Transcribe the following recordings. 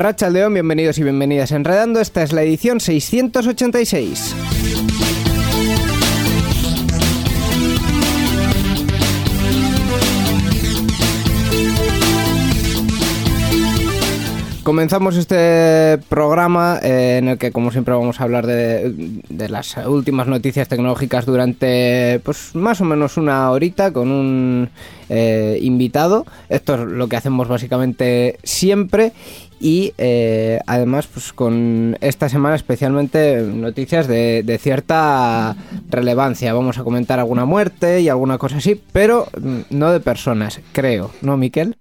Racha León, bienvenidos y bienvenidas Enredando. Esta es la edición 686. Comenzamos este programa eh, en el que, como siempre, vamos a hablar de, de, las últimas noticias tecnológicas durante, pues, más o menos una horita con un eh, invitado. Esto es lo que hacemos básicamente siempre y eh, además pues con esta semana especialmente noticias de, de, cierta relevancia. Vamos a comentar alguna muerte y alguna cosa así, pero no de personas, creo, ¿no, Miquel?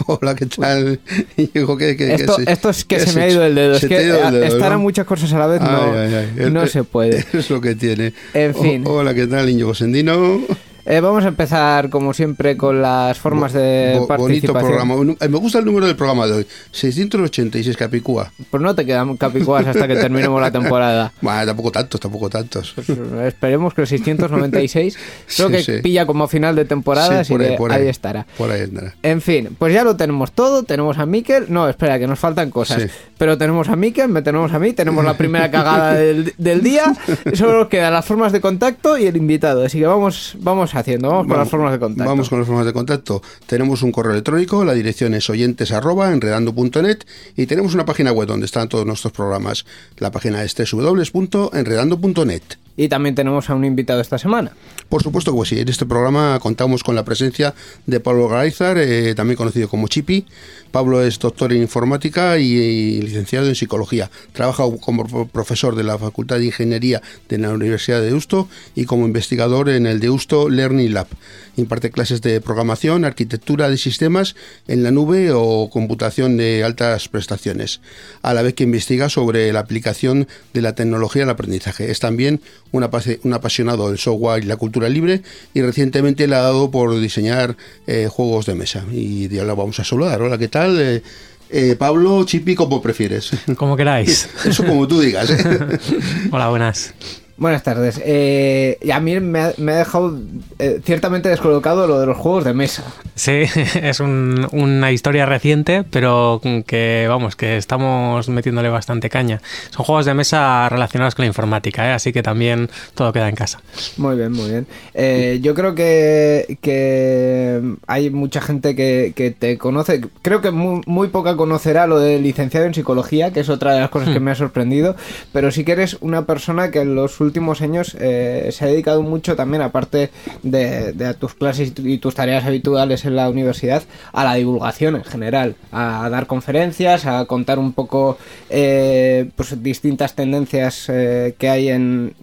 Hola, ¿qué tal? Digo, ¿qué, qué, esto, qué esto, es que se me ha ido el dedo. Es que dedo, estar ¿no? a muchas cosas a la vez no, ay, ay, ay. no se puede. Es lo que tiene. En fin. O, hola, ¿qué tal, Íñigo Sendino? Eh, vamos a empezar, como siempre, con las formas de Bo participación. Bonito programa. Me gusta el número del programa de hoy. 686 Capicúa. Pues no te quedan Capicúas hasta que terminemos la temporada. Bueno, tampoco tantos, tampoco tantos. Pues esperemos que el 696 creo sí, que sí. pilla como final de temporada, sí, así ahí, que ahí, ahí, estará. Por ahí. En fin, pues ya lo tenemos todo. Tenemos a Miquel. No, espera, que nos faltan cosas. Pero tenemos a Miquel, me tenemos a mí, tenemos la primera cagada del, del, día. Solo quedan las formas de contacto y el invitado. Así que vamos, vamos haciendo, vamos con las formas de contacto. Vamos con las formas de contacto. Tenemos un correo electrónico, la dirección es oyentes arroba enredando.net y tenemos una página web donde están todos nuestros programas. La página es www.enredando.net. Y también tenemos a un invitado esta semana. Por supuesto que sí. En este programa contamos con la presencia de Pablo Gaizar, eh, también conocido como Chipi. Pablo es doctor en informática y, y, licenciado en psicología. Trabaja como profesor de la Facultad de Ingeniería de la Universidad de Deusto y como investigador en el Deusto Learning Lab. Imparte clases de programación, arquitectura de sistemas en la nube o computación de altas prestaciones, a la vez que investiga sobre la aplicación de la tecnología al aprendizaje. Es también un, apasionado del software y la cultura libre y recientemente le ha dado por diseñar eh, juegos de mesa. Y ya lo vamos a saludar. Hola, ¿qué tal? Eh, eh, Pablo, Chipi, como prefieres. Como queráis. Eso como tú digas. ¿eh? Hola, buenas. Buenas tardes. Eh, a mí me ha, me ha dejado eh, ciertamente descolocado lo de los juegos de mesa. Sí, es un, una historia reciente, pero que vamos, que estamos metiéndole bastante caña. Son juegos de mesa relacionados con la informática, ¿eh? así que también todo queda en casa. Muy bien, muy bien. Eh, yo creo que, que hay mucha gente que, que te conoce. Creo que muy, muy, poca conocerá lo de licenciado en psicología, que es otra de las cosas que me ha sorprendido. Pero sí que eres una persona que en los últimos años eh, se ha dedicado mucho también, aparte de, tus clases y tus tareas habituales en la universidad, a la divulgación en general, a dar conferencias, a contar un poco eh, pues distintas tendencias eh, que hay en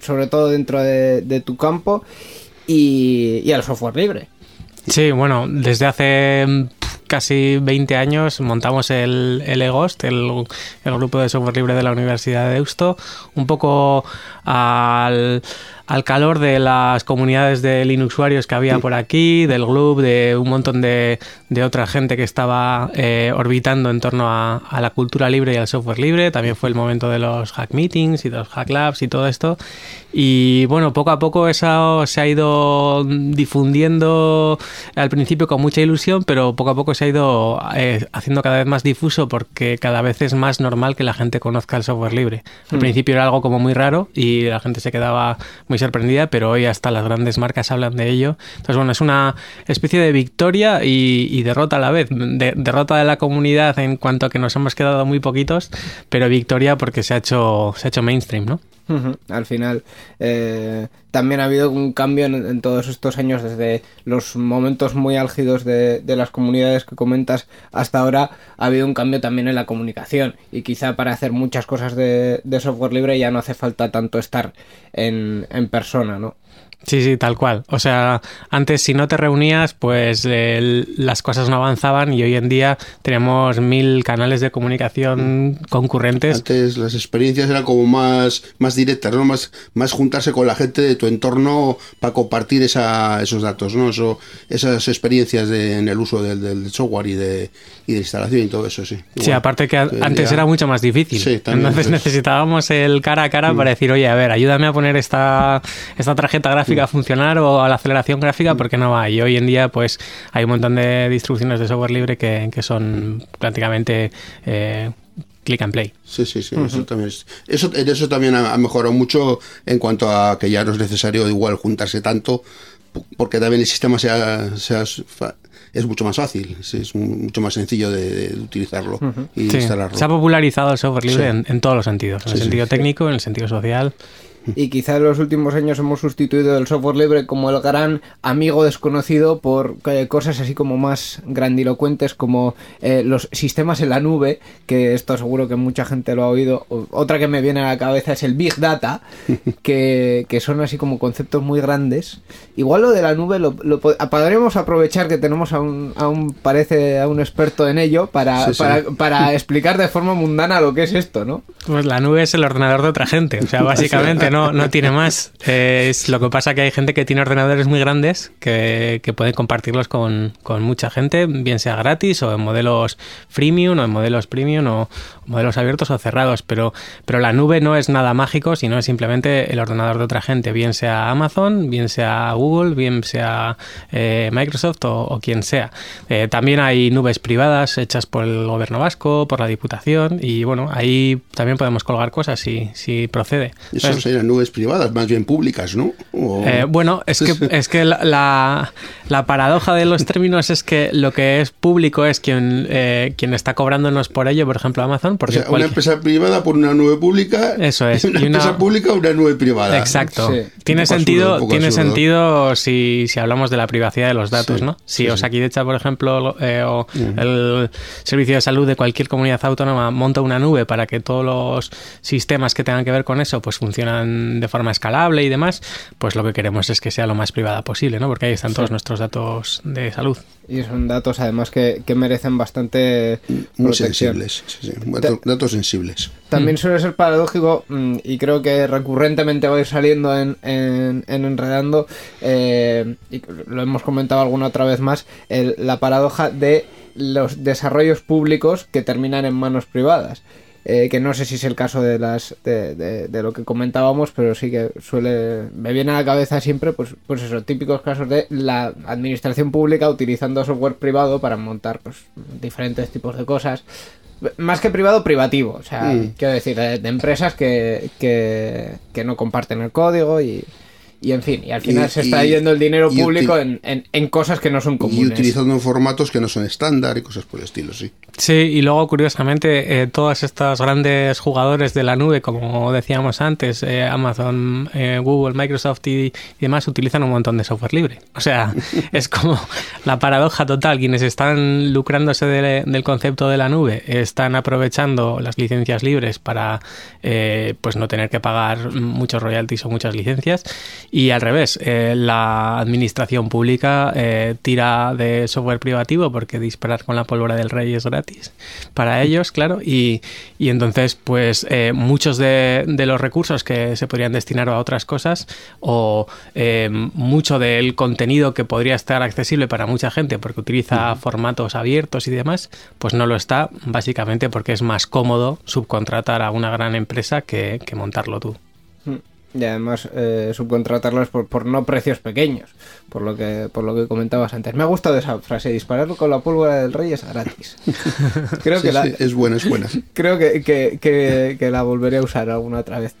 sobre todo dentro de, tu campo y, al software libre. Sí, bueno, desde hace casi 20 años montamos el, el EGOST, el, el grupo de software libre de la Universidad de Deusto, un poco al al calor de las comunidades de Linux usuarios que había por aquí, del Gloop, de un montón de, de otra gente que estaba eh, orbitando en torno a, a, la cultura libre y al software libre. También fue el momento de los hack meetings y de los hack labs y todo esto. Y bueno, poco a poco eso se ha ido difundiendo al principio con mucha ilusión, pero poco a poco se ha ido eh, haciendo cada vez más difuso porque cada vez es más normal que la gente conozca el software libre. Al mm. principio era algo como muy raro y la gente se quedaba muy sorprendida, pero hoy hasta las grandes marcas hablan de ello. Entonces, bueno, es una especie de victoria y, derrota a la vez. De, derrota de la comunidad en cuanto a que nos hemos quedado muy poquitos, pero victoria porque se ha hecho, se ha hecho mainstream, ¿no? Al final, eh, también ha habido un cambio en, en, todos estos años, desde los momentos muy álgidos de, de, las comunidades que comentas hasta ahora, ha habido un cambio también en la comunicación. Y quizá para hacer muchas cosas de, de software libre ya no hace falta tanto estar en, en persona, ¿no? Sí, sí, tal cual. O sea, antes si no te reunías, pues eh, las cosas no avanzaban y hoy en día tenemos mil canales de comunicación concurrentes. Antes las experiencias eran como más, más directas, ¿no? Más, más juntarse con la gente de tu entorno para compartir esa, esos datos, ¿no? Eso, esas experiencias de, en el uso del, del, software y de, y de instalación y todo eso, sí. Igual, sí, aparte que antes era mucho más difícil. Sí, también, Entonces pues... necesitábamos el cara a cara mm. para decir, oye, a ver, ayúdame a poner esta, esta tarjeta gráfica a funcionar o a la aceleración gráfica porque no va. Y hoy en día pues hay un montón de distribuciones de software libre que, que son prácticamente eh, click and play. Sí, sí, sí, uh -huh. eso también es, eso, eso también ha, mejorado mucho en cuanto a que ya no es necesario igual juntarse tanto porque también el sistema sea, sea es mucho más fácil, es mucho más sencillo de, de utilizarlo uh -huh. y sí. instalarlo. Se ha popularizado el software libre sí. en, en, todos los sentidos, en sí, el sentido técnico, en el sentido social y quizá en los últimos años hemos sustituido el software libre como el gran amigo desconocido por eh, cosas así como más grandilocuentes como eh, los sistemas en la nube, que esto seguro que mucha gente lo ha oído. Otra que me viene a la cabeza es el Big Data, que, que son así como conceptos muy grandes. Igual lo de la nube lo, lo podríamos aprovechar que tenemos a un, a un, parece, a un experto en ello para, sí, sí. para, para explicar de forma mundana lo que es esto, ¿no? Pues la nube es el ordenador de otra gente, o sea, básicamente no, no tiene más. Eh, es lo que pasa que hay gente que tiene ordenadores muy grandes que, que pueden compartirlos con, con, mucha gente, bien sea gratis o en modelos freemium o en modelos premium o modelos abiertos o cerrados. Pero, pero la nube no es nada mágico, sino es simplemente el ordenador de otra gente, bien sea Amazon, bien sea Google, bien sea eh, Microsoft o, o, quien sea. Eh, también hay nubes privadas hechas por el gobierno vasco, por la Diputación y bueno, ahí también podemos colgar cosas si, si procede. Eso Entonces, nubes privadas, más bien públicas, ¿no? O... Eh, bueno, es que, es que la, la, la, paradoja de los términos es que lo que es público es quien, eh, quien está cobrándonos por ello, por ejemplo, Amazon. Porque o sea, una empresa privada por una nube pública. Eso es. Y una, y una... empresa pública una nube privada. Exacto. Sí. Tiene sentido, absurdo, tiene sentido si, si hablamos de la privacidad de los datos, sí, ¿no? Si sí, Osakidecha, por ejemplo, eh, o uh -huh. el servicio de salud de cualquier comunidad autónoma monta una nube para que todos los sistemas que tengan que ver con eso pues funcionan de forma escalable y demás, pues lo que queremos es que sea lo más privada posible, ¿no? Porque ahí están todos nuestros datos de salud. Y son datos además que, que merecen bastante muy sensibles, sí, sí. Datos, sensibles. También suele ser paradójico mm, y creo que recurrentemente va a ir saliendo en, en, en Enredando, eh, y lo hemos comentado alguna otra vez más, el, la paradoja de los desarrollos públicos que terminan en manos privadas. Eh, que no sé si es el caso de las de, de, de, lo que comentábamos, pero sí que suele me viene a la cabeza siempre pues pues esos típicos casos de la administración pública utilizando software privado para montar pues diferentes tipos de cosas más que privado privativo, o sea, mm. quiero decir de, de empresas que, que, que no comparten el código y y en fin, y al final y, se está y, yendo el dinero público en, en, en, cosas que no son comunes. Y utilizando formatos que no son estándar y cosas por el estilo, sí. Sí, y luego curiosamente eh, todas estas grandes jugadores de la nube, como decíamos antes, eh, Amazon, eh, Google, Microsoft y, y, demás, utilizan un montón de software libre. O sea, es como la paradoja total. Quienes están lucrándose de, del concepto de la nube están aprovechando las licencias libres para eh, pues no tener que pagar muchos royalties o muchas licencias Y al revés, eh, la administración pública eh, tira de software privativo porque disparar con la pólvora del rey es gratis para ellos, claro. Y, y entonces, pues eh, muchos de, de los recursos que se podrían destinar a otras cosas o eh, mucho del contenido que podría estar accesible para mucha gente porque utiliza formatos abiertos y demás, pues no lo está, básicamente porque es más cómodo subcontratar a una gran empresa que, que montarlo tú. Y además eh, subcontratarlos por, por no precios pequeños, por lo que por lo que comentabas antes. Me ha gustado esa frase, disparar con la pólvora del rey es gratis. Creo Sí, que la, sí, es buena, es buena. creo que, que- que- que la volveré a usar alguna otra vez.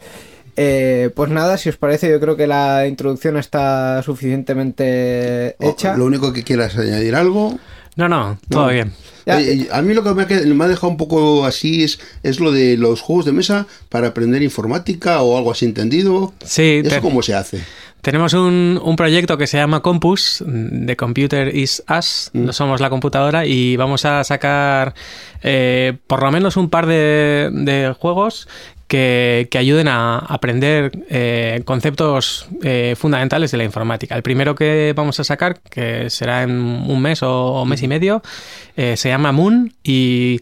Eh, pues nada, si os parece, yo creo que la introducción está suficientemente hecha. Lo único que quieras añadir algo. No, no, todo No. bien. Oye, a mí lo que me ha, qued- me ha dejado un poco así es, es lo de los juegos de mesa para aprender informática o algo así entendido. Sí, ¿Eso te- cómo se hace? Tenemos un, un proyecto que se llama Compus, The Computer is Us, Mm. no somos la computadora, y vamos a sacar eh, por lo menos un par de, de juegos que, que ayuden a aprender eh, conceptos eh, fundamentales de la informática. El primero que vamos a sacar, que será en un mes o, o mes y medio, eh, se llama Moon y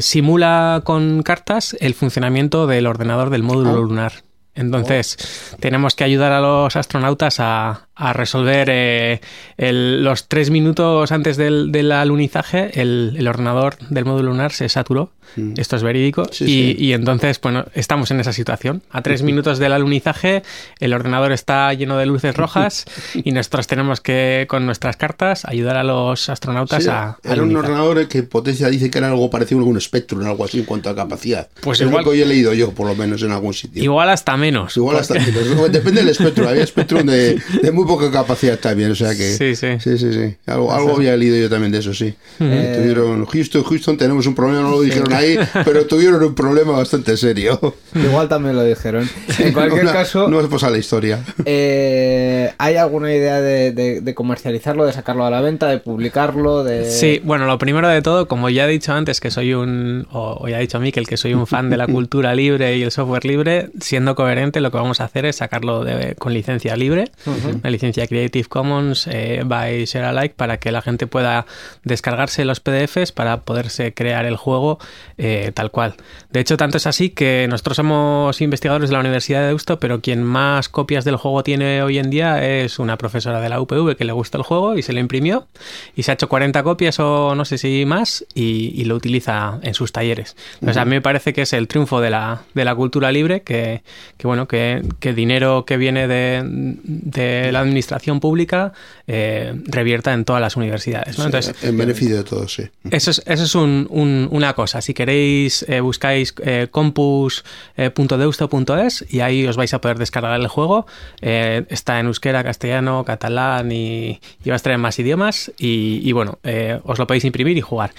simula con cartas el funcionamiento del ordenador del módulo Ah. lunar. Entonces, tenemos que ayudar a los astronautas a, a resolver eh, el- los tres minutos antes del, del alunizaje, el, el ordenador del módulo lunar se saturó. Mm. Esto es verídico. Sí, y, sí. y entonces, bueno, estamos en esa situación. A tres minutos del alunizaje, el ordenador está lleno de luces rojas y nosotros tenemos que, con nuestras cartas, ayudar a los astronautas Sí, a, era un alunizar. ordenador que potencia dice que era algo parecido a un Spectrum, algo así en cuanto a capacidad. Pues es igual- lo que yo he leído yo, por lo menos en algún sitio. Igual hasta menos. Igual hasta menos. Depende del Spectrum. Había Spectrum de, de muy poca capacidad también. O sea que. Sí, sí. Sí, sí, sí. Algo, algo había leído yo también de eso, sí. Eh, Tuvieron Houston, Houston, tenemos un problema, no lo dijeron ahí, pero tuvieron un problema bastante serio. Igual también lo dijeron. En cualquier Una- caso, No es pues a la historia. eh, ¿hay alguna idea de, de- de comercializarlo, de sacarlo a la venta, de publicarlo? De... Sí, bueno, lo primero de todo, como ya he dicho antes que soy un, o, o ya ha dicho Miquel que soy un fan de la cultura libre y el software libre, siendo coherente lo que vamos a hacer es sacarlo de- con licencia libre, una licencia Creative Commons eh, by Share Alike para que la gente pueda descargarse los PDFs para poderse crear el juego eh, tal cual. De hecho, tanto es así que nosotros somos investigadores de la Universidad de Deusto, pero quien más copias del juego tiene hoy en día es una profesora de la UPV que le gusta el juego y se lo imprimió y se ha hecho 40 copias o no sé si más y, y lo utiliza en sus talleres. Entonces, a mí me parece que es el triunfo de la, de la cultura libre, que, que bueno, que, que dinero que viene de, de la administración pública eh, revierta en todas las universidades. ¿no? Entonces, en beneficio de todos, sí. eso es, eso es un- un- una cosa. Si queréis, eh, buscáis eh, compus.deusto.es y ahí os vais a poder descargar el juego. Eh, está en euskera, castellano, catalán y, y va a estar en más idiomas. Y, y bueno, eh, os lo podéis imprimir y jugar.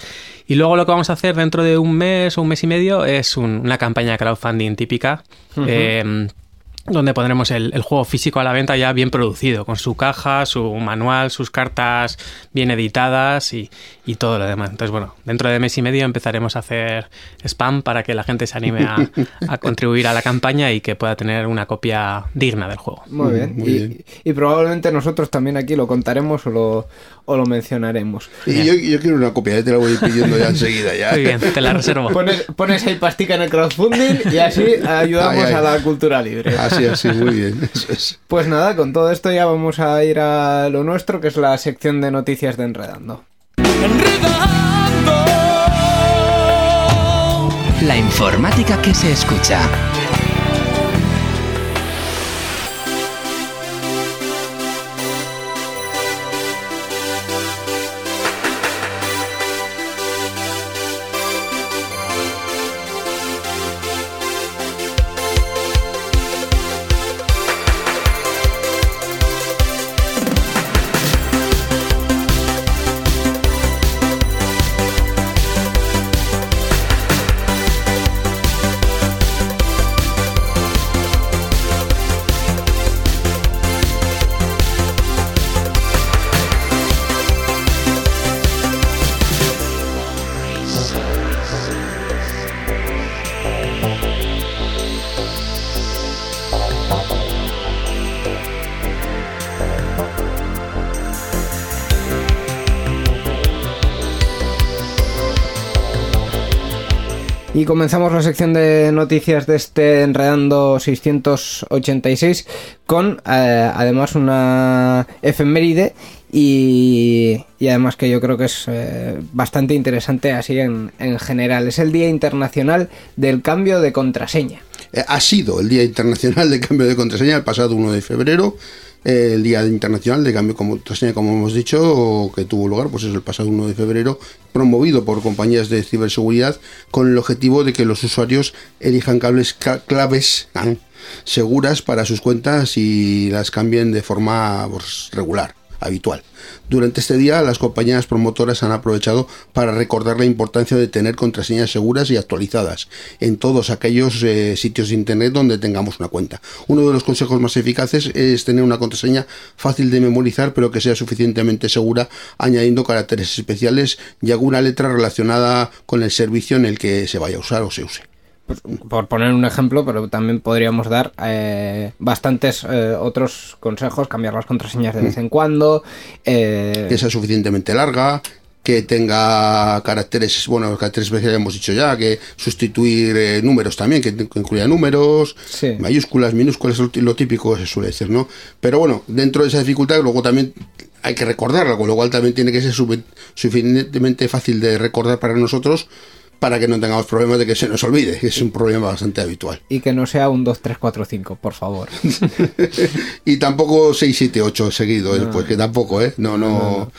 Y luego lo que vamos a hacer dentro de un mes o un mes y medio es un- una campaña de crowdfunding típica. eh, donde pondremos el, el juego físico a la venta ya bien producido, con su caja, su manual, sus cartas bien editadas y, y todo lo demás. Entonces, bueno, dentro de mes y medio empezaremos a hacer spam para que la gente se anime a, a contribuir a la campaña y que pueda tener una copia digna del juego. Muy bien. Muy y, bien. y probablemente nosotros también aquí lo contaremos o lo, o lo mencionaremos. Y yo, yo quiero una copia, eh, te la voy pidiendo ya enseguida. Ya. Muy bien, te la reservo. Pones, pones ahí pastica en el crowdfunding y así ayudamos Ay, ay. a la cultura libre. Así, así, muy bien. Eso es. Pues nada, con todo esto ya vamos a ir a lo nuestro, que es la sección de noticias de Enredando. La informática que se escucha. Y comenzamos la sección de noticias de este Enredando 686 con eh, además una efeméride y, y además que yo creo que es eh, bastante interesante así en, en general. Es el Día Internacional del Cambio de Contraseña. Eh, ha sido el Día Internacional de Cambio de Contraseña el pasado 1 de febrero. El Día Internacional de Cambio Contraseña, como hemos dicho, que tuvo lugar pues es el pasado 1 de febrero, promovido por compañías de ciberseguridad con el objetivo de que los usuarios elijan cables ca- claves ah, seguras para sus cuentas y las cambien de forma pues, regular, habitual. Durante este día, las compañías promotoras han aprovechado para recordar la importancia de tener contraseñas seguras y actualizadas en todos aquellos eh, sitios de Internet donde tengamos una cuenta. Uno de los consejos más eficaces es tener una contraseña fácil de memorizar, pero que sea suficientemente segura, añadiendo caracteres especiales y alguna letra relacionada con el servicio en el que se vaya a usar o se use. Pues, por poner un ejemplo, pero también podríamos dar eh, bastantes eh, otros consejos, cambiar las contraseñas de vez en cuando. eh, que sea suficientemente larga, que tenga caracteres, bueno, caracteres especiales hemos dicho ya, que sustituir eh, números también, que, que incluya números, Sí. mayúsculas, minúsculas, lo, tí- lo típico se suele decir, ¿no? Pero bueno, dentro de esa dificultad, luego también hay que recordarla, con lo cual también tiene que ser sufi- suficientemente fácil de recordar para nosotros para que no tengamos problemas de que se nos olvide, que es un problema bastante habitual. y que no sea un 2, 3, 4, 5, por favor. y tampoco 6, 7, 8 seguido, eh, pues que tampoco, ¿eh? No, no.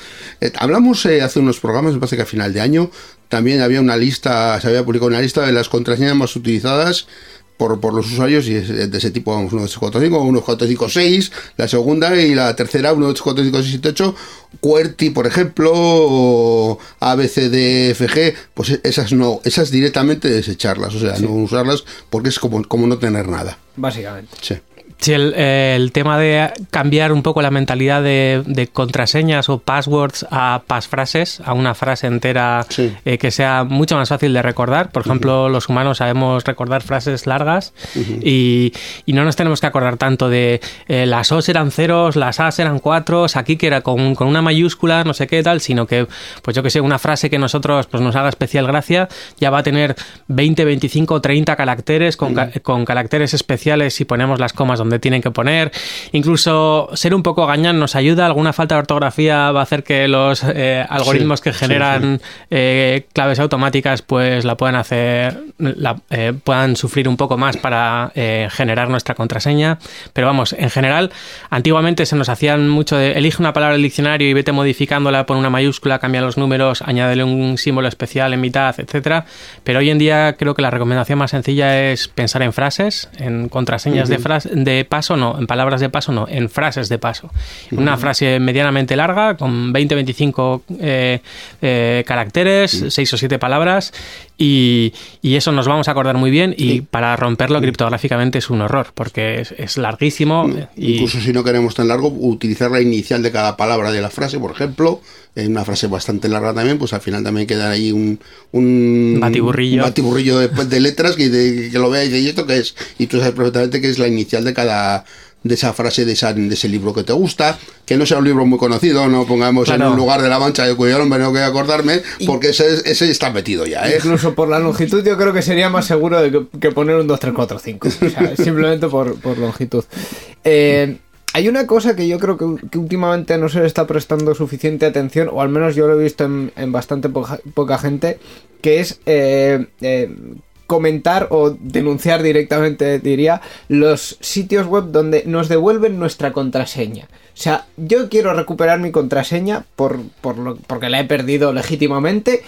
Eh, hablamos eh, hace unos programas, me parece que a final de año, también había una lista, se había publicado una lista de las contraseñas más utilizadas por, por los usuarios y es de ese tipo, vamos, 1, 2, 3, 4, 5, 1, 4, 5, 6, la segunda y la tercera, 1, 2, 4, 5, 6, 7, 8, QWERTY, por ejemplo, o ABCDFG, pues esas no, esas directamente desecharlas, o sea, no usarlas porque es como, como no tener nada. Básicamente. Sí. Sí, el, el tema de cambiar un poco la mentalidad de, de contraseñas o passwords a pasfrases, a una frase entera Sí. eh, que sea mucho más fácil de recordar. Por ejemplo, los humanos sabemos recordar frases largas y, y no nos tenemos que acordar tanto de eh, las O's eran ceros, las A's eran cuatros, aquí que era con, con una mayúscula, no sé qué tal, sino que, pues yo que sé, una frase que nosotros pues nos haga especial gracia ya va a tener 20, 25, 30 caracteres con, ca- con caracteres especiales si ponemos las comas donde tienen que poner. Incluso ser un poco gañán nos ayuda. Alguna falta de ortografía va a hacer que los eh, algoritmos que sí, generan eh, claves automáticas pues la puedan hacer, la, eh, puedan sufrir un poco más para eh, generar nuestra contraseña. Pero vamos, en general, antiguamente se nos hacían mucho de elige una palabra del diccionario y vete modificándola, pon una mayúscula, cambia los números, añádele un símbolo especial en mitad, etcétera. Pero hoy en día creo que la recomendación más sencilla es pensar en frases, en contraseñas de, fras- de paso, no, en palabras de paso, no, en frases de paso. Una frase medianamente larga, con 20-25 eh, eh, caracteres, 6 o 7 palabras, y, y eso nos vamos a acordar muy bien. Y para romperlo criptográficamente es un horror, porque es, es larguísimo. Y, Incluso si no queremos tan largo, utilizar la inicial de cada palabra de la frase, por ejemplo, en una frase bastante larga también, pues al final también queda ahí un, un Batiburrillo. un batiburrillo de, de letras que, de- que lo vea y dice, ¿y esto qué es? Y tú sabes perfectamente que es la inicial de cada de esa frase de, esa- de ese libro que te gusta, que no sea un libro muy conocido, no pongamos en un lugar de la mancha de cuyo nombre no quiero acordarme, porque ese, ese está metido ya, ¿eh? Incluso por la longitud yo creo que sería más seguro de que, que poner un 2, 3, 4, 5. O sea, simplemente por, por longitud. Eh, hay una cosa que yo creo que, que últimamente no se le está prestando suficiente atención, o al menos yo lo he visto en, en bastante poca, poca gente, que es eh, eh, comentar o denunciar directamente, diría, los sitios web donde nos devuelven nuestra contraseña. O sea, yo quiero recuperar mi contraseña por, por lo- porque la he perdido legítimamente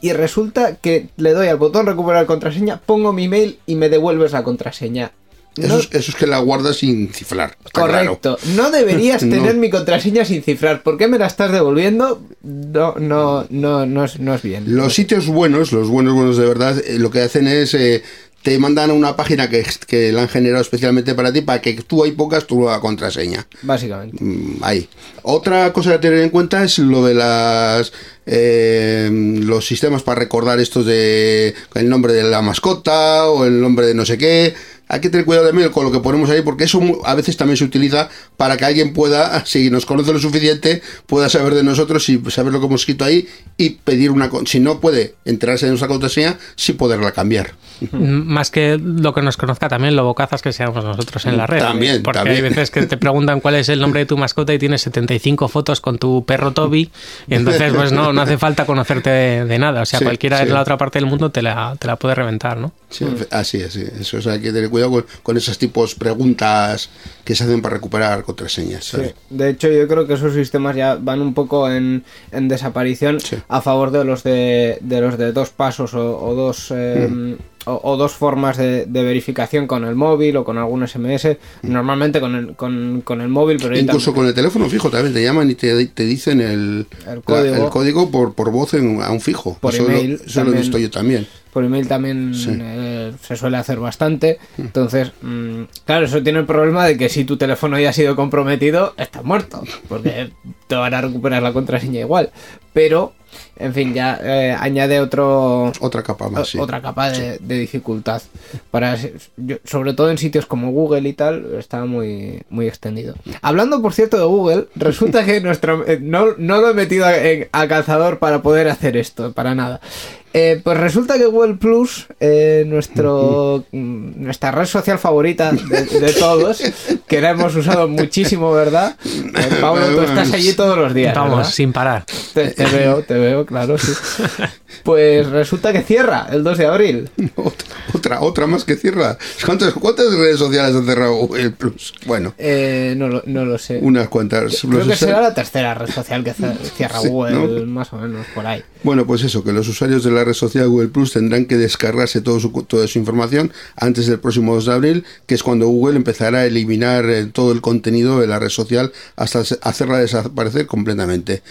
y resulta que le doy al botón recuperar contraseña, pongo mi mail y me devuelves la contraseña. Eso, No- es, eso es que la guardas sin cifrar. claro. Correcto. No deberías No. tener mi contraseña sin cifrar. ¿Por qué me la estás devolviendo? No, no, no, no es, no es bien. Los sitios buenos, los buenos, buenos de verdad, eh, lo que hacen es eh, te mandan a una página que, que la han generado especialmente para ti para que tú ahí pongas tu nueva contraseña. Básicamente. Mm, Ahí. Otra cosa a tener en cuenta es lo de las eh, los sistemas para recordar esto de el nombre de la mascota o el nombre de no sé qué. Hay que tener cuidado también con lo que ponemos ahí, porque eso a veces también se utiliza para que alguien pueda, si nos conoce lo suficiente, pueda saber de nosotros y saber lo que hemos escrito ahí y pedir una. Si no puede enterarse de nuestra contraseña, sí poderla cambiar. Más que lo que nos conozca también, lo bocazas que seamos nosotros en la red. También, Porque también. hay veces que te preguntan cuál es el nombre de tu mascota y tienes 75 fotos con tu perro Toby. Y entonces, pues no, no hace falta conocerte de, de nada. O sea, Sí, cualquiera sí. de la otra parte del mundo te la, te la puede reventar, ¿no? Sí, así es, sí. eso es, hay que tener cuidado con, con esos tipos preguntas que se hacen para recuperar contraseñas. Sí. De hecho, yo creo que esos sistemas ya van un poco en, en desaparición Sí. a favor de los de, de los de dos pasos o, o dos eh, Mm. o, o dos formas de, de verificación con el móvil o con algún SMS. Normalmente con el, con, con el móvil, pero Mm. Incluso también- con el teléfono fijo también te llaman y te, te dicen el, El la- código. el código por, por voz en- a un fijo. Por eso lo- email eso lo he visto yo también. Por email también Sí. eh, se suele hacer bastante. Mm. Entonces, mm, claro, eso tiene el problema de que si tu teléfono ya ha sido comprometido, estás muerto, porque te van a recuperar la contraseña igual. Pero, en fin, ya eh, añade otro Otra capa más, sí. otra capa de, de dificultad. Para, yo- sobre todo en sitios como Google y tal, está muy, muy extendido. Hablando, por cierto, de Google, resulta que nuestro eh, no, no lo he metido a, calzador para poder hacer esto, para nada. Eh, pues resulta que Google Plus, eh, nuestro, mm, nuestra red social favorita de, de todos, que la hemos usado muchísimo, ¿verdad? Eh, Pablo, tú estás allí todos los días. Vamos, ¿verdad? sin parar. Te, te veo, te veo, claro, sí. Pues resulta que cierra el 2 de abril. Otra, otra, otra más que cierra. ¿Cuántas, ¿Cuántas redes sociales ha cerrado el Plus? Bueno, Eh, no, lo, no lo sé. unas cuantas. Creo que será la tercera red social que cierra Sí, Google, ¿no? más o menos, por ahí. Bueno, pues eso, que los usuarios de la red social Google Plus tendrán que descargarse todo su, toda su información antes del próximo 2 de abril, que es cuando Google empezará a eliminar eh, todo el contenido de la red social hasta hacerla desaparecer completamente.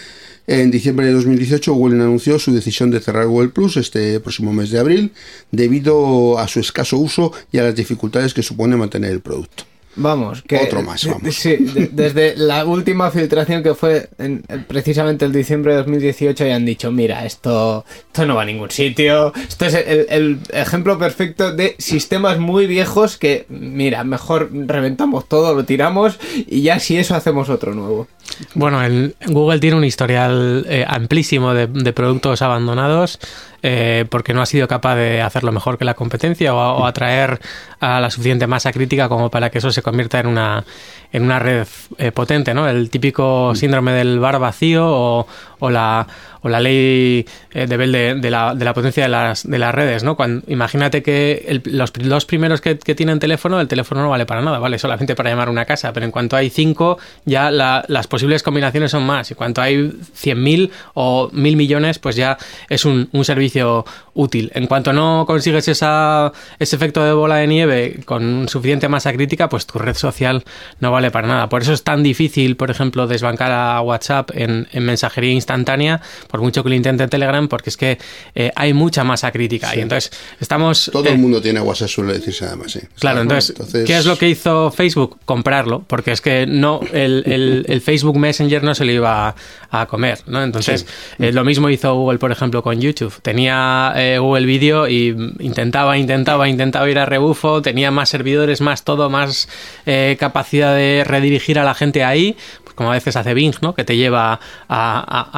En diciembre de 2018 Google anunció su decisión de cerrar Google Plus este próximo mes de abril debido a su escaso uso y a las dificultades que supone mantener el producto. Vamos, que. Otro más, vamos. Sí, de- desde la última filtración que fue en, en- precisamente el diciembre de 2018 ya han dicho: mira, esto, esto no va a ningún sitio. Esto es el, el ejemplo perfecto de sistemas muy viejos que, mira, mejor reventamos todo, lo tiramos y ya si eso hacemos otro nuevo. Bueno, el, Google tiene un historial eh, amplísimo de, de productos abandonados eh, porque no ha sido capaz de hacerlo mejor que la competencia o, o atraer a la suficiente masa crítica como para que eso se convierta en una, en una red eh, potente, ¿no? El típico síndrome del bar vacío o, o la, o la ley eh, de Bell de, la, de la potencia de las, de las redes, ¿no? Cuando, imagínate que el- los dos primeros que, que tienen teléfono, el teléfono no vale para nada, vale solamente para llamar una casa, pero en cuanto hay cinco, ya la- las posibles combinaciones son más. Y cuanto hay 100.000 o 1.000 millones, pues ya es un, un servicio útil. En cuanto no consigues esa, ese efecto de bola de nieve con suficiente masa crítica, pues tu red social no vale para nada. Por eso es tan difícil, por ejemplo, desbancar a WhatsApp en, en mensajería instantánea, por mucho que lo intente Telegram, porque es que eh, hay mucha masa crítica. Y entonces estamos... Todo eh, el mundo tiene WhatsApp, suele decirse además, sí. Claro, entonces, ¿qué es lo que hizo Facebook? Comprarlo, porque es que no, el, el- el Facebook Messenger no se lo iba a, a comer, ¿no? Entonces, eh, lo mismo hizo Google, por ejemplo, con YouTube. Tenía eh, Google Video y intentaba, intentaba, intentaba ir a rebufo, tenía más servidores, más todo, más eh, capacidad de redirigir a la gente ahí, como a veces hace Bing, ¿no? Que te lleva a,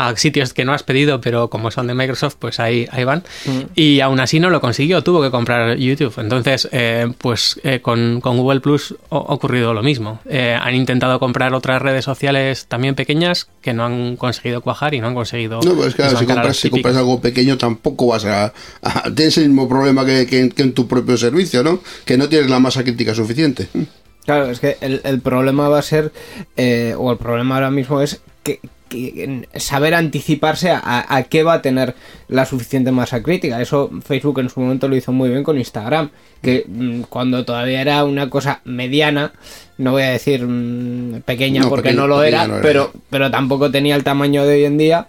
a- a sitios que no has pedido, pero como son de Microsoft, pues ahí, ahí van. Y aún así no lo consiguió, tuvo que comprar YouTube. Entonces, eh, pues eh, con, con Google Plus ha ocurrido lo mismo. Eh, han intentado comprar otras redes sociales también pequeñas que no han conseguido cuajar y no han conseguido. No, pero es que claro, si compras, si compras algo pequeño tampoco vas a, a- Tienes el mismo problema que, que que en tu propio servicio, ¿no? Que no tienes la masa crítica suficiente. Claro, es que el, el problema va a ser, eh, o el problema ahora mismo es que, saber anticiparse a, a qué va a tener la suficiente masa crítica. Eso Facebook en su momento lo hizo muy bien con Instagram, que mm, cuando todavía era una cosa mediana, no voy a decir mm, pequeña No, porque no lo era, no era. pero, pero tampoco tenía el tamaño de hoy en día.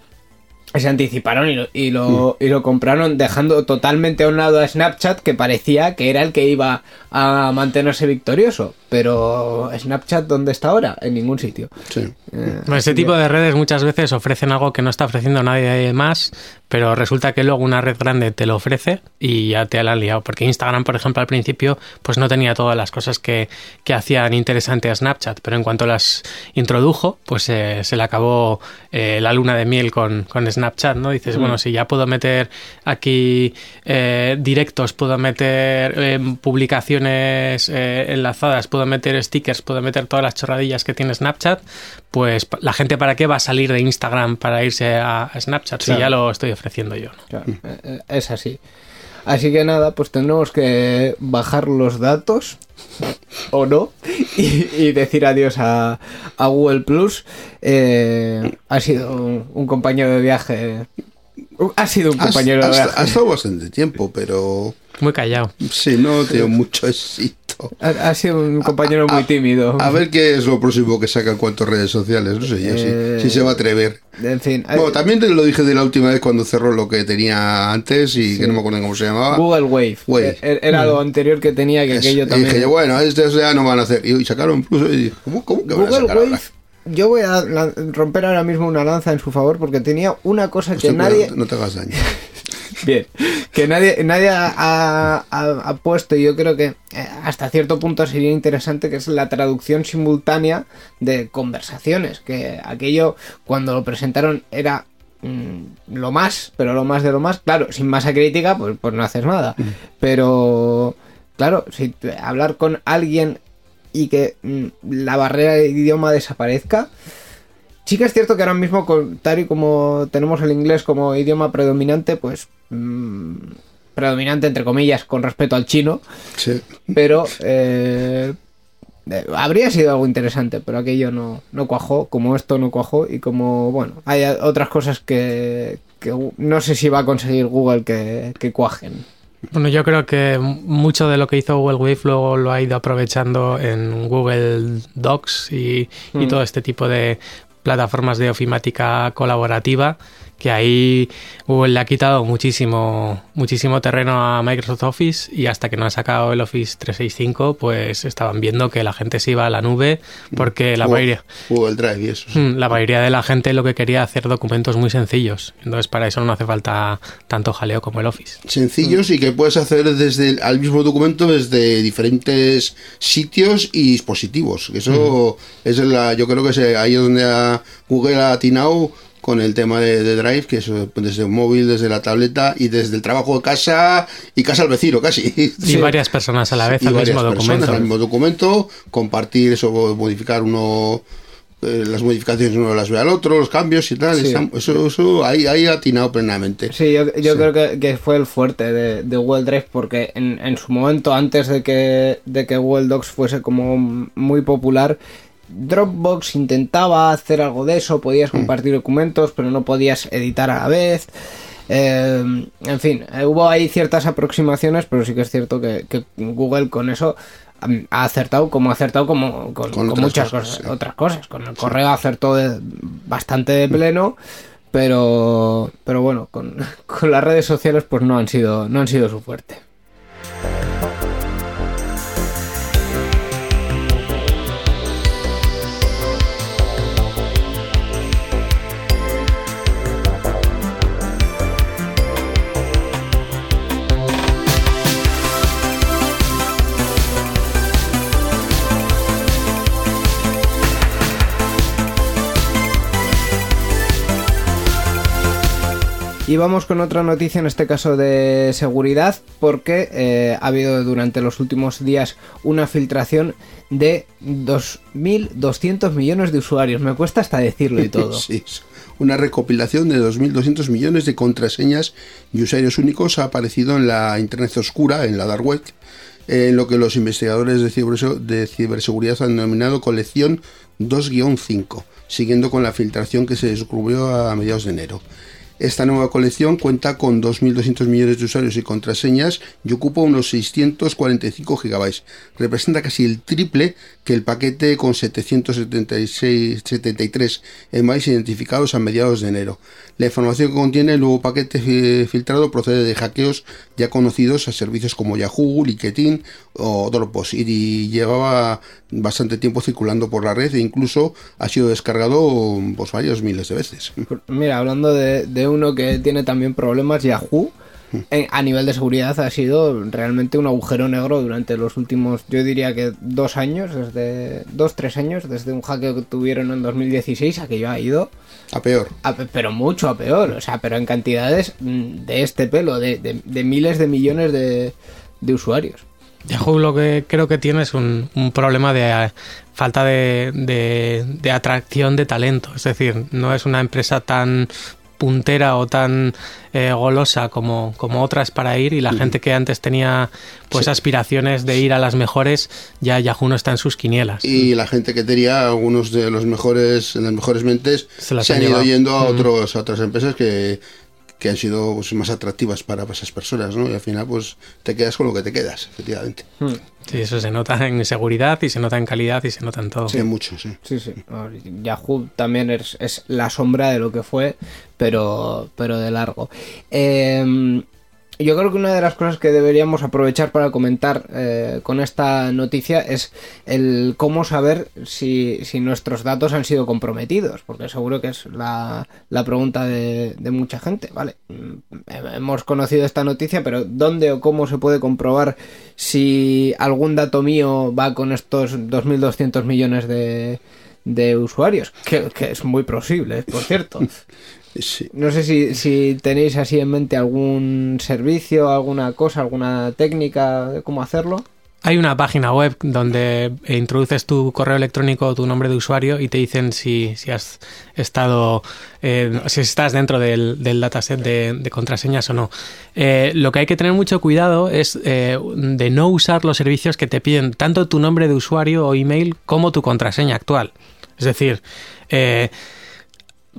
Se anticiparon y lo, y, lo, y lo compraron dejando totalmente a un lado a Snapchat que parecía que era el que iba a mantenerse victorioso. Pero Snapchat, ¿dónde está ahora? En ningún sitio. Sí. Eh, Bueno, Este tipo que- de redes muchas veces ofrecen algo que no está ofreciendo nadie más, pero resulta que luego una red grande te lo ofrece y ya te la han liado. Porque Instagram, por ejemplo, al principio, pues no tenía todas las cosas que, que hacían interesante a Snapchat, pero en cuanto las introdujo, pues eh, se le acabó eh, la luna de miel con, con Snapchat, ¿no? Dices, bueno, si ya puedo meter aquí eh, directos, puedo meter eh, publicaciones eh, enlazadas, puedo meter stickers, puedo meter todas las chorradillas que tiene Snapchat, pues la gente para qué va a salir de Instagram para irse a, Snapchat si ya lo estoy ofreciendo yo. ¿no? Claro, eh, eh, es así. Así que nada, pues tendremos que bajar los datos o no y, y decir adiós a, a Google Plus. Eh, ha sido un, un compañero de viaje. Ha sido un compañero de ha- viaje. ha estado bastante tiempo, pero Muy callado. sí, no tengo mucho éxito. Ha, ha sido un compañero muy tímido. A ver qué es lo próximo que saca en cuanto a redes sociales, no sé yo, si- Eh, si, se va a atrever. En fin, eh, Bueno, también te lo dije de la última vez cuando cerró lo que tenía antes y que no me acuerdo cómo se llamaba. Google Wave. Wave. Eh, Era lo anterior que tenía, que Es- aquello y también. dije yo, bueno, estos ya no van a hacer. Y sacaron plus y dije, ¿cómo, cómo que van a Google sacar Wave, ahora? yo voy a romper ahora mismo una lanza en su favor porque tenía una cosa que nadie. No te hagas daño. Bien, que nadie, nadie ha, ha- ha- ha puesto, y yo creo que eh, hasta cierto punto sería interesante, que es la traducción simultánea de conversaciones, que aquello cuando lo presentaron era mm, lo más, pero lo más de lo más, claro, sin masa crítica, pues, pues no haces nada, pero claro, si te- hablar con alguien y que mm, la barrera de idioma desaparezca, Sí que es cierto que ahora mismo, con- tal y como tenemos el inglés como idioma predominante, pues mm, predominante entre comillas con respecto al chino, Sí. pero eh, eh, habría sido algo interesante, pero aquello no, no cuajó, como esto no cuajó y como, bueno, hay otras cosas que, que no sé si va a conseguir Google que, que cuajen. Bueno, yo creo que mucho de lo que hizo Google Wave luego lo ha ido aprovechando en Google Docs y, y Mm. todo este tipo de plataformas de ofimática colaborativa que ahí Google le ha quitado muchísimo muchísimo terreno a Microsoft Office y hasta que no han sacado el Office 365 pues estaban viendo que la gente se iba a la nube porque la Google- mayoría Google Drive y eso. sí. Mm, La mayoría de la gente lo que quería hacer documentos muy sencillos. Entonces, para eso no hace falta tanto jaleo como el Office. Sencillos y que puedes hacer desde al mismo documento desde diferentes sitios y dispositivos. Eso es la, yo creo que es ahí donde ha- Google ha atinado con el tema de, de Drive, que es eh, desde un móvil, desde la tableta y desde el trabajo de casa y casa al vecino casi. Y varias personas a la vez y al varias mismo personas documento. al mismo documento, compartir eso, modificar uno, eh, las modificaciones uno las ve al otro, los cambios y tal. Sí. está- eso, eso ahí, ahí ha atinado plenamente. Sí, yo, yo Sí. creo que, que fue el fuerte de, de Google Drive porque en, en su momento, antes de que, de que Google Docs fuese como muy popular, Dropbox intentaba hacer algo de eso, podías compartir documentos, pero no podías editar a la vez. Eh, en fin, eh, hubo ahí ciertas aproximaciones, pero sí que es cierto que, que Google con eso ha acertado como ha acertado como con, Con con otras muchas cosas, cosas, sí. otras cosas. Con el correo acertó de- bastante de pleno, pero pero bueno, con, con las redes sociales pues no han sido no han sido su fuerte. Y vamos con otra noticia, en este caso de seguridad, porque eh, ha habido durante los últimos días una filtración de 2.200 millones de usuarios. Me cuesta hasta decirlo y todo. Una recopilación de 2.200 millones de contraseñas y usuarios únicos ha aparecido en la Internet oscura, en la Dark Web, en lo que los investigadores de ciberseguridad han denominado colección 2-5, siguiendo con la filtración que se descubrió a mediados de enero. Esta nueva colección cuenta con 2.200 millones de usuarios y contraseñas y ocupa unos 645 gigabytes. Representa casi el triple que el paquete con 776, 73 emails identificados a mediados de enero. La información que contiene el nuevo paquete fi- filtrado procede de hackeos ya conocidos a servicios como Yahoo, LinkedIn o Dropbox y llevaba bastante tiempo circulando por la red e incluso ha sido descargado pues, varios miles de veces. Mira, hablando de uno que tiene también problemas, Yahoo, en- a nivel de seguridad ha sido realmente un agujero negro durante los últimos, yo diría que dos años, desde dos, tres años, desde un hackeo que tuvieron en 2016, aquello ha ido, A peor. a pe- pero mucho a peor, o sea, pero en cantidades mm, de este pelo, de, de- de miles de millones de, de usuarios. Yahoo lo que creo que tiene es un, un problema de eh, falta de, de- de atracción de talento. Es decir, no es una empresa tan puntera o tan eh, golosa como, como otras para ir y la gente que antes tenía pues aspiraciones de ir a las mejores ya Yahoo no está en sus quinielas. Y la gente que tenía algunos de los mejores, las mejores mentes, Se han han ido yendo a, otros, a otras empresas que, que han sido pues, más atractivas para esas personas, ¿no? Y al final, pues te quedas con lo que te quedas, efectivamente. Sí, eso se nota en seguridad y se nota en calidad y se nota en todo. Sí, mucho, sí. Sí, sí. Ver, Yahoo también es, es la sombra de lo que fue, pero, pero de largo. Eh, yo creo que una de las cosas que deberíamos aprovechar para comentar eh, con esta noticia es el cómo saber si, si nuestros datos han sido comprometidos, porque seguro que es la, la pregunta de, de mucha gente. Vale, Mm, hemos conocido esta noticia, pero ¿dónde o cómo se puede comprobar si algún dato mío va con estos 2.200 millones de, de usuarios? Que, que es muy posible, por cierto. Sí. No sé si, si tenéis así en mente algún servicio, alguna cosa, alguna técnica de cómo hacerlo. Hay una página web donde introduces tu correo electrónico o tu nombre de usuario y te dicen si, si has estado, eh, si estás dentro del, del dataset de, de contraseñas o no. Eh, lo que hay que tener mucho cuidado es eh, de no usar los servicios que te piden tanto tu nombre de usuario o email como tu contraseña actual. Es decir, eh,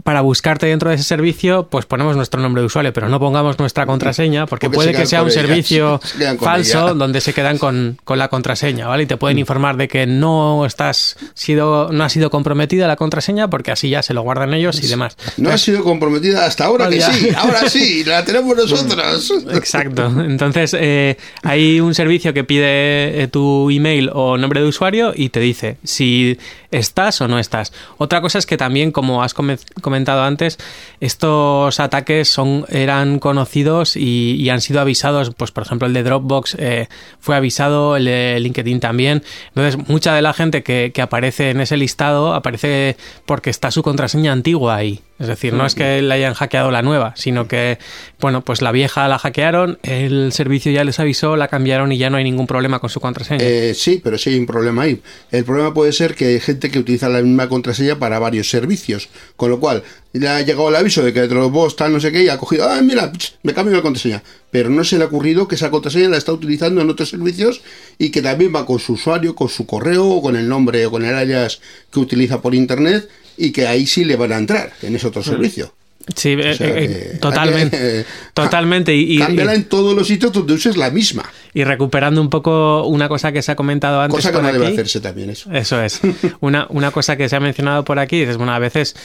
para buscarte dentro de ese servicio, pues ponemos nuestro nombre de usuario, pero no pongamos nuestra contraseña, porque, Porque puede que sea un ella, servicio se falso ella. donde se quedan con, con la contraseña, ¿vale? Y te Mm. pueden informar de que no estás sido, no ha sido comprometida la contraseña, porque así ya se lo guardan ellos y demás. No ha sido comprometida hasta ahora que Ya. sí, ahora sí, la tenemos nosotros. Exacto. Entonces, eh, hay un servicio que pide eh, tu email o nombre de usuario y te dice si estás o no estás. Otra cosa es que también, como has come- comentado antes, estos ataques son, eran conocidos y, y han sido avisados. Pues, por ejemplo, el de Dropbox eh, fue avisado, el de LinkedIn también. Entonces, mucha de la gente que, que aparece en ese listado aparece porque está su contraseña antigua ahí. Es decir, no es que le hayan hackeado la nueva, sino que, bueno, pues la vieja la hackearon, el servicio ya les avisó, la cambiaron y ya no hay ningún problema con su contraseña. Eh, sí, pero sí hay un problema ahí. El problema puede ser que hay gente que utiliza la misma contraseña para varios servicios, con lo cual le ha llegado el aviso de que Dropbox tal no sé qué y ha cogido, ah, mira, me cambio la contraseña. Pero no se le ha ocurrido que esa contraseña la está utilizando en otros servicios y que también va con su usuario, con su correo, o con el nombre o con el alias que utiliza por internet y que ahí sí le van a entrar en ese otro servicio. Sí, eh, sea eh, totalmente. eh, totalmente. Y, y- Cámbiala en todos los sitios donde uses la misma. y recuperando un poco una cosa que se ha comentado antes. Cosa que por no debe aquí. hacerse también eso. Eso es. Una, una cosa que se ha mencionado por aquí, es bueno, a veces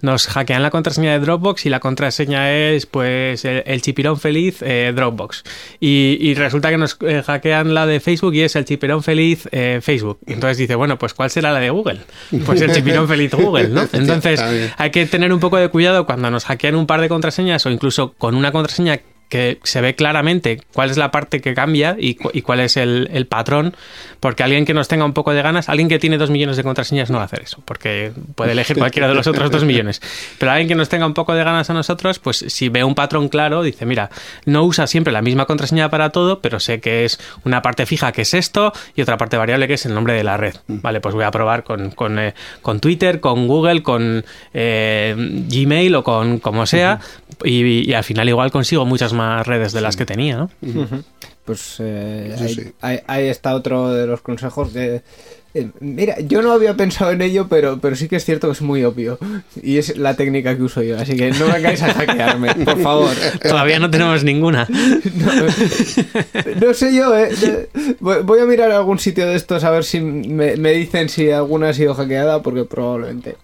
nos hackean la contraseña de Dropbox y la contraseña es pues el, el chipirón feliz Dropbox. Y, y resulta que nos hackean la de Facebook y es el chipirón feliz Facebook. Y entonces dice, bueno, pues ¿cuál será la de Google? Pues el chipirón feliz Google, ¿no? Entonces hay que tener un poco de cuidado cuando nos hackean un par de contraseñas o incluso con una contraseña que se ve claramente cuál es la parte que cambia y, cu- y cuál es el, el patrón, porque alguien que nos tenga un poco de ganas, alguien que tiene dos millones de contraseñas no va a hacer eso, porque puede elegir cualquiera de los otros dos millones. Pero alguien que nos tenga un poco de ganas a nosotros, pues si ve un patrón claro, dice, mira, no usa siempre la misma contraseña para todo, pero sé que es una parte fija que es esto y otra parte variable que es el nombre de la red. Vale, pues voy a probar con, con, eh, con Twitter, con Google, con eh, Gmail o con como sea, y, y al final igual consigo muchas más redes de las que tenía, ¿no? Pues eh, Sí, ahí, sí. ahí- ahí está otro de los consejos que Eh, Mira, yo no había pensado en ello, pero, pero sí que es cierto que es muy obvio. Y es la técnica que uso yo, así que no vengáis a hackearme, por favor. Todavía no tenemos ninguna. No, no sé yo, eh. Voy a mirar algún sitio de estos a ver si me, me dicen si alguna ha sido hackeada, porque probablemente,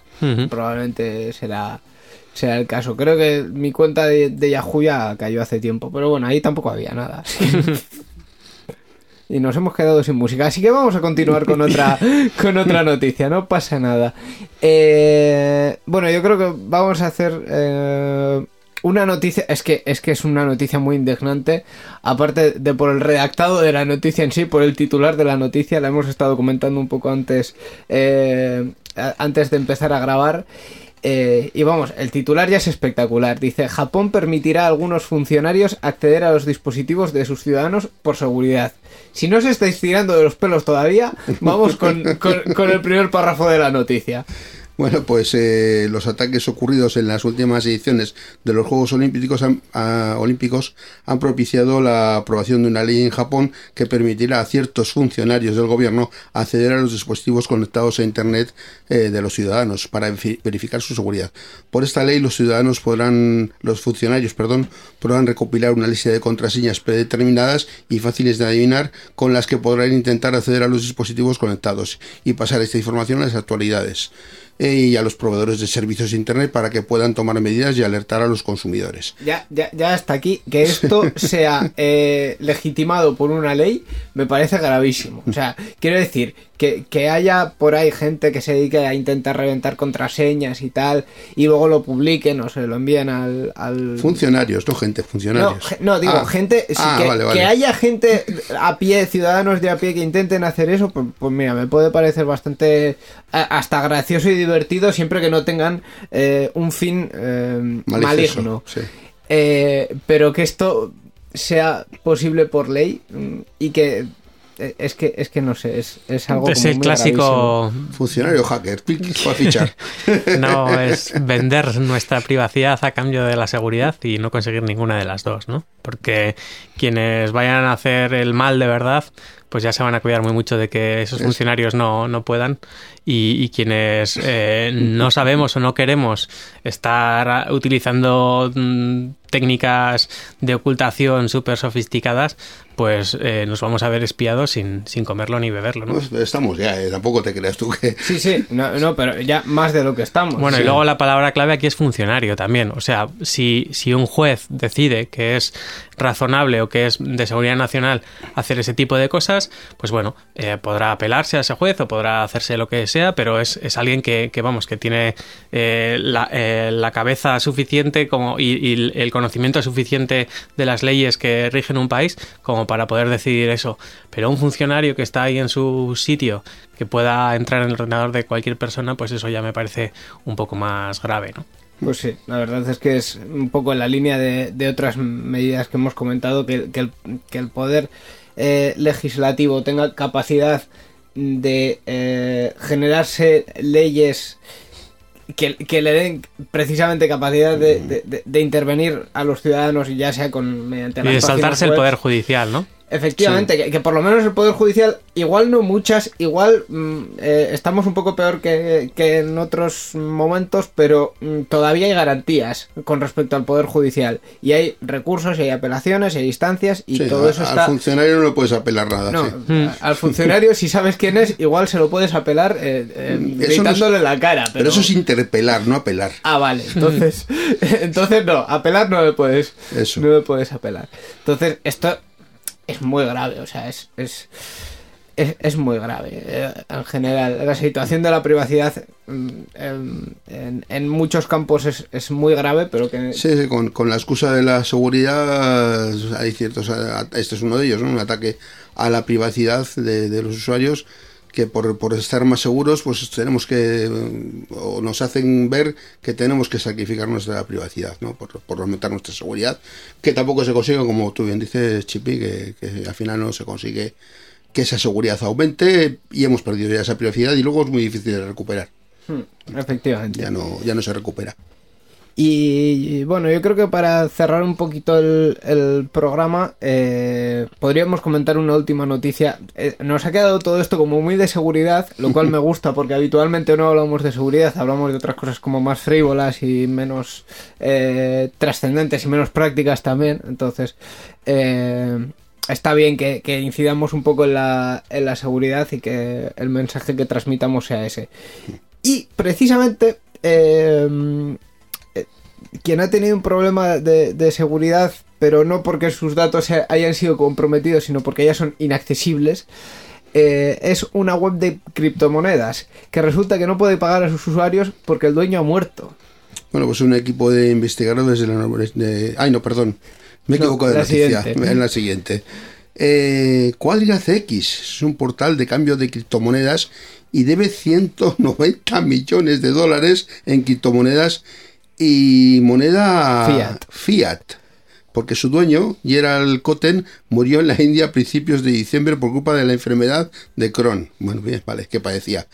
probablemente será, será el caso. Creo que mi cuenta de, de Yahoo ya cayó hace tiempo, pero bueno, ahí tampoco había nada. Y nos hemos quedado sin música, así que vamos a continuar con otra, con otra noticia, no pasa nada. Eh, bueno, yo creo que vamos a hacer eh, una noticia, es que, es que es una noticia muy indignante, aparte de por el redactado de la noticia en sí, por el titular de la noticia, la hemos estado comentando un poco antes, eh, antes de empezar a grabar. Eh, y vamos, el titular ya es espectacular. Dice, Japón permitirá a algunos funcionarios acceder a los dispositivos de sus ciudadanos por seguridad. Si no os estáis tirando de los pelos todavía, vamos con- con el primer párrafo de la noticia. Bueno, pues eh, los ataques ocurridos en las últimas ediciones de los Juegos Olímpicos han, ah, Olímpicos han propiciado la aprobación de una ley en Japón que permitirá a ciertos funcionarios del gobierno acceder a los dispositivos conectados a Internet eh, de los ciudadanos para verifi- verificar su seguridad. Por esta ley, los ciudadanos podrán, los funcionarios, perdón, podrán recopilar una lista de contraseñas predeterminadas y fáciles de adivinar con las que podrán intentar acceder a los dispositivos conectados y pasar esta información a las actualidades y a los proveedores de servicios de Internet para que puedan tomar medidas y alertar a los consumidores. Ya, ya, ya hasta aquí, que esto sea eh, legitimado por una ley, me parece gravísimo. O sea, quiero decir, que, que haya por ahí gente que se dedique a intentar reventar contraseñas y tal, y luego lo publiquen o se lo envíen al... al... Funcionarios, no gente, funcionarios. no, digo, Ah, gente, sí, ah, que, vale, vale. que haya gente a pie, ciudadanos de a pie que intenten hacer eso, pues, pues mira, me puede parecer bastante a- hasta gracioso y divertido siempre que no tengan eh, un fin eh, Malicioso, maligno. sí. Eh, pero que esto sea posible por ley mm, y que es que es que no sé, es, es algo Es como el muy clásico. Funcionario hacker, para fichar. No, es vender nuestra privacidad a cambio de la seguridad y no conseguir ninguna de las dos, ¿no? Porque quienes vayan a hacer el mal de verdad, pues ya se van a cuidar muy mucho de que esos Es- funcionarios no, no puedan. Y, y quienes eh, no sabemos o no queremos estar utilizando mm, técnicas de ocultación súper sofisticadas, pues eh, nos vamos a ver espiados sin, sin comerlo ni beberlo, ¿no? Pues estamos ya, eh, tampoco te creas tú que... Sí, sí, no, no, pero ya más de lo que estamos. Bueno, Sí. y luego la palabra clave aquí es funcionario también. O sea, si, si un juez decide que es razonable o que es de seguridad nacional hacer ese tipo de cosas, pues bueno, eh, podrá apelarse a ese juez o podrá hacerse lo que sea, pero es, es alguien que, que, vamos, que tiene eh, la, eh, la cabeza suficiente como, y, y el conocimiento suficiente de las leyes que rigen un país como para poder decidir eso. Pero un funcionario que está ahí en su sitio, que pueda entrar en el ordenador de cualquier persona, pues eso ya me parece un poco más grave, ¿no? Pues sí, la verdad es que es un poco en la línea de, otras medidas que hemos comentado, que, que el, que el poder eh, legislativo tenga capacidad de eh, generarse leyes que, que le den precisamente capacidad de, de- de- de intervenir a los ciudadanos, ya sea con mediante Y las de saltarse el poder judicial, ¿no? Efectivamente, que, que por lo menos el Poder Judicial, igual no muchas, igual mm, eh, estamos un poco peor que, que en otros momentos, pero mm, todavía hay garantías con respecto al Poder Judicial. Y hay recursos, y hay apelaciones, y hay instancias, y Sí, todo a- eso Al está... funcionario no le puedes apelar nada. No, sí. a- al funcionario, si sabes quién es, igual se lo puedes apelar eh, eh, Eso no es- gritándole la cara. Pero, Pero eso es interpelar, no apelar. Ah, vale, entonces, entonces no, apelar no le puedes, Eso. no le puedes apelar. Entonces, esto es muy grave, o sea, es, es, es, muy grave eh, en general. La situación de la privacidad mm, en, en- muchos campos es, es muy grave, pero que... Sí, con, con la excusa de la seguridad hay ciertos, este es uno de ellos, un ataque a la privacidad de, de los usuarios que por, por estar más seguros pues tenemos que o nos hacen ver que tenemos que sacrificar nuestra privacidad ¿no? por, por aumentar nuestra seguridad que tampoco se consigue como tú bien dices Chipi que, que al final no se consigue que esa seguridad aumente y hemos perdido ya esa privacidad y luego es muy difícil de recuperar Hmm, efectivamente. ya no ya no se recupera Y, y, bueno, yo creo que para cerrar un poquito el, el programa, eh, podríamos comentar una última noticia. Eh, nos ha quedado todo esto como muy de seguridad, lo cual me gusta porque habitualmente no hablamos de seguridad, hablamos de otras cosas como más frívolas y menos eh, trascendentes y menos prácticas también. Entonces, eh, está bien que, que incidamos un poco en la, en la seguridad y que el mensaje que transmitamos sea ese. Y precisamente eh, quien ha tenido un problema de, de seguridad, pero no porque sus datos hayan sido comprometidos, sino porque ya son inaccesibles, eh, es una web de criptomonedas que resulta que no puede pagar a sus usuarios porque el dueño ha muerto. Bueno, pues un equipo de investigadores de la de Ay, no, perdón. Me he No, equivocado de noticia. siguiente. En la siguiente. Eh, Quadria CX es un portal de cambio de criptomonedas y debe 190 millones de dólares en criptomonedas y moneda Fiat. Fiat. Porque su dueño, Gerald Cotten, murió en la India a principios de diciembre por culpa de la enfermedad de Crohn. Bueno, bien, vale, que padecía.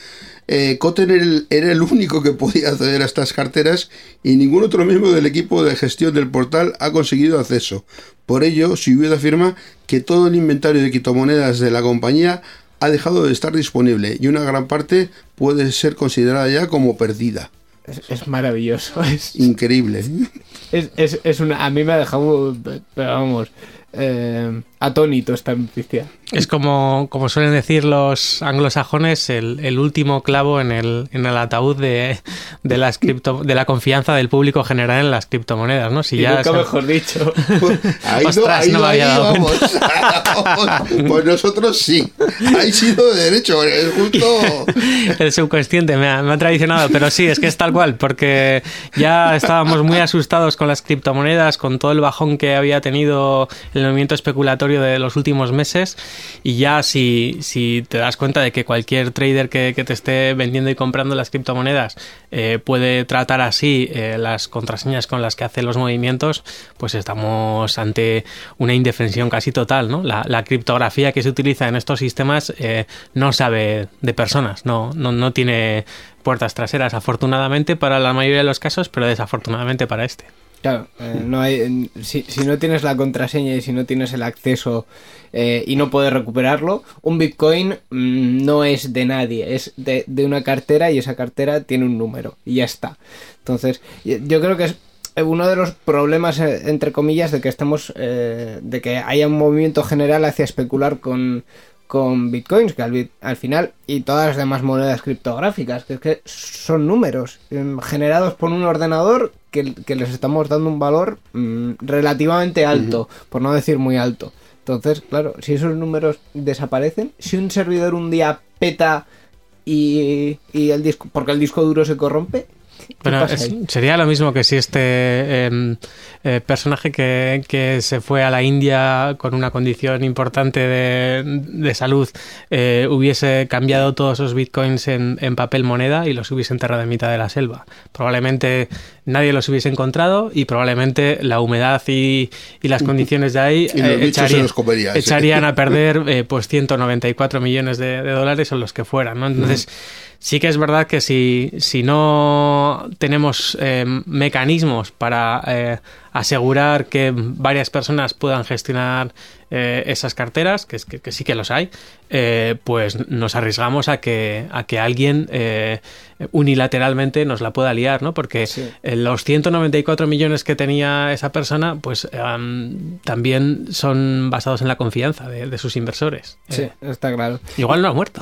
Eh, Cotten era el, era el único que podía acceder a estas carteras y ningún otro miembro del equipo de gestión del portal ha conseguido acceso. Por ello, su viuda afirma que todo el inventario de criptomonedas de la compañía ha dejado de estar disponible y una gran parte puede ser considerada ya como perdida. Es, es maravilloso. Es, Increíble. es, es, es una, a mí me ha dejado, pero vamos, eh, atónito esta noticia. Es como, como suelen decir los anglosajones, el, el último clavo en el, en el ataúd de, de, las cripto, de la confianza del público general en las criptomonedas, ¿no? Si Y ya nunca se- mejor dicho. Ahí no, Ostras, ahí no no, me ahí había dado vamos. pues nosotros sí. Ahí sido de derecho. Es justo. El subconsciente me ha, me ha traicionado, pero sí, es que es tal cual, porque ya estábamos muy asustados con las criptomonedas, con todo el bajón que había tenido el movimiento especulatorio de los últimos meses, y ya si, si te das cuenta de que cualquier trader que, que te esté vendiendo y comprando las criptomonedas eh, puede tratar así eh, las contraseñas con las que hace los movimientos, pues estamos ante una indefensión casi total, ¿no? La, criptografía que se utiliza en estos sistemas eh, no sabe de personas, no, no, no tiene puertas traseras, afortunadamente para la mayoría de los casos, pero desafortunadamente para este. Claro, eh, no hay, si, si no tienes la contraseña y si no tienes el acceso eh, y no puedes recuperarlo, un Bitcoin mm, no es de nadie, es de, de una cartera y esa cartera tiene un número y ya está. Entonces, yo creo que es uno de los problemas, eh, entre comillas, de que estemos, eh, de que haya un movimiento general hacia especular con, con bitcoins, que al, al final, y todas las demás monedas criptográficas, que es que son números em, generados por un ordenador que, que les estamos dando un valor mm, relativamente alto, por no decir muy alto. Entonces, claro, si esos números desaparecen, si un servidor un día peta y, y el disco, porque el disco duro se corrompe, ¿qué Bueno, es- sería lo mismo que si este em, eh, personaje que, que se fue a la India con una condición importante de, de salud eh, hubiese cambiado todos esos bitcoins en, en papel moneda y los hubiese enterrado en mitad de la selva. Probablemente nadie los hubiese encontrado y probablemente la humedad y, y las condiciones de ahí eh, sí. echarían a perder eh, pues 194 millones de, de dólares o los que fueran, ¿no? Entonces, sí que es verdad que si, si no tenemos eh, mecanismos para eh, asegurar que varias personas puedan gestionar eh, esas carteras, que, es- que, que sí que los hay, eh, pues nos arriesgamos a que, a que alguien eh, unilateralmente nos la pueda liar, ¿no? Porque Sí. eh, los 194 millones que tenía esa persona, pues em, también son basados en la confianza de, de sus inversores. Sí, Eh, está claro. igual no ha muerto.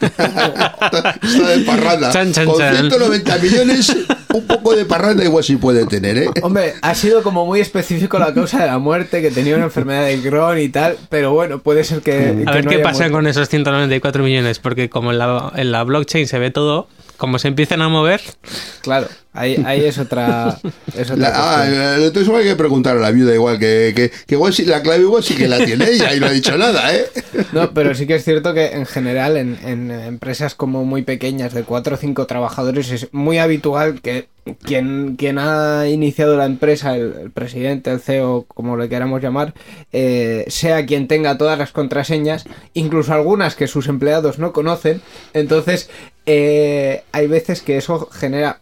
Está de parranda. Chan, chan, Con chan. 190 millones, un poco de parranda igual sí puede tener, ¿eh? Hombre, ha sido como muy específico la causa de la muerte, que tenía una enfermedad de Crohn y tal, pero bueno, puede ser que... A que ver no qué haya pasa muerto. con esos 194 millones, porque como en la, en la blockchain se ve todo, como se empiezan a mover, Claro, ahí, ahí es otra... Es otra La- ah, eh, entonces hay que preguntar a la viuda igual, que, que, que igual sí, la clave igual sí que la tiene ella y no ha dicho nada, ¿eh? No, pero sí que es cierto que en general en, en empresas como muy pequeñas de cuatro o cinco trabajadores es muy habitual que quien, quien ha iniciado la empresa, el, el presidente, el CEO, como le queramos llamar, eh, sea quien tenga todas las contraseñas, incluso algunas que sus empleados no conocen. Entonces, eh, hay veces que eso genera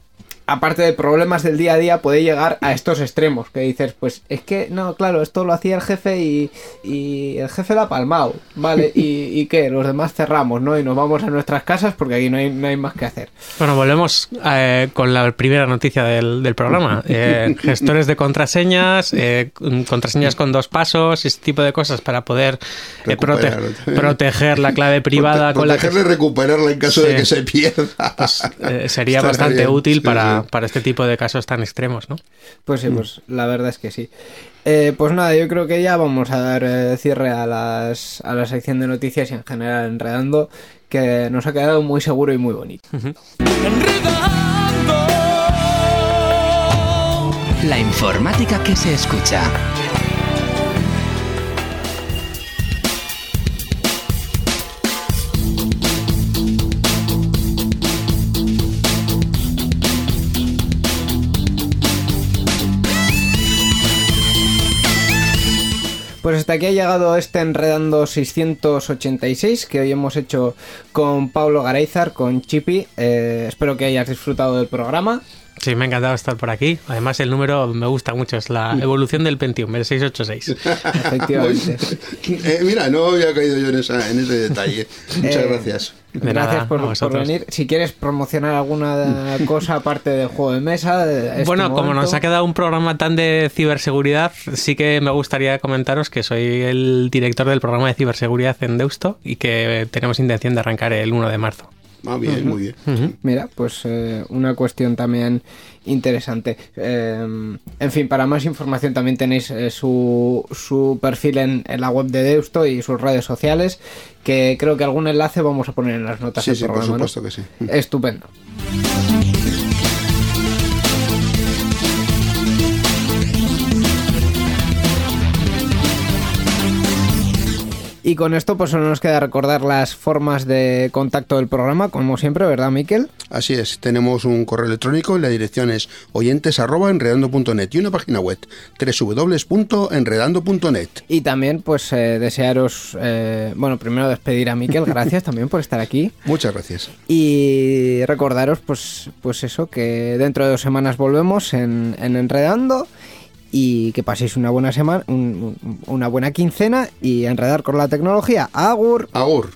aparte de problemas del día a día, puede llegar a estos extremos. Que dices, pues es que, no, claro, esto lo hacía el jefe y, y el jefe la ha palmado, ¿vale? ¿Y, y qué? Los demás cerramos, ¿no? Y nos vamos a nuestras casas porque aquí no hay, no hay más que hacer. Bueno, volvemos eh, con la primera noticia del, del programa. Eh, gestores de contraseñas, eh, contraseñas con dos pasos, este tipo de cosas para poder eh, prote- proteger la clave privada Prote- con la que protegerla y recuperarla en caso de que se pierda. pues, eh, sería bastante bien, útil sí, para, sí. Para este tipo de casos tan extremos, ¿no? Pues sí, pues la verdad es que sí. Eh, pues nada, yo creo que ya vamos a dar eh, cierre a, las, a la sección de noticias y en general enredando, que nos ha quedado muy seguro y muy bonito. La informática que se escucha. Hasta aquí ha llegado este Enredando 686 que hoy hemos hecho con Pablo Gareizar, con Chipi. Eh, espero que hayas disfrutado del programa. Sí, me ha encantado estar por aquí. Además, el número me gusta mucho, es la evolución del Pentium, el 686. Efectivamente. Eh, mira, no había caído yo en, esa- en ese detalle. Muchas Eh, gracias. De Gracias nada, por, venir. Si quieres promocionar alguna cosa aparte del juego de mesa. este Bueno, como nos ha quedado un programa tan de ciberseguridad, sí que me gustaría comentaros que soy el director del programa de ciberseguridad en Deusto y que tenemos intención de arrancar el 1 de marzo. Ah, bien, muy bien. Mira, pues eh, una cuestión también interesante. Eh, en fin, para más información también tenéis eh, su, su perfil en, en la web de Deusto y sus redes sociales, que creo que algún enlace vamos a poner en las notas Sí, del sí, por supuesto que sí. Estupendo. Y con esto pues solo nos queda recordar las formas de contacto del programa, como siempre, ¿verdad, Miquel? Así es, tenemos un correo electrónico y la dirección es oyentes.enredando.net y una página web www.enredando.net. Y también pues eh, desearos, eh, bueno, primero despedir a Miquel, gracias también por estar aquí. Muchas gracias. Y recordaros pues, pues eso, que dentro de dos semanas volvemos en, en Enredando y que paséis una buena semana, un- un- una buena quincena y enredar con la tecnología. Agur. Agur.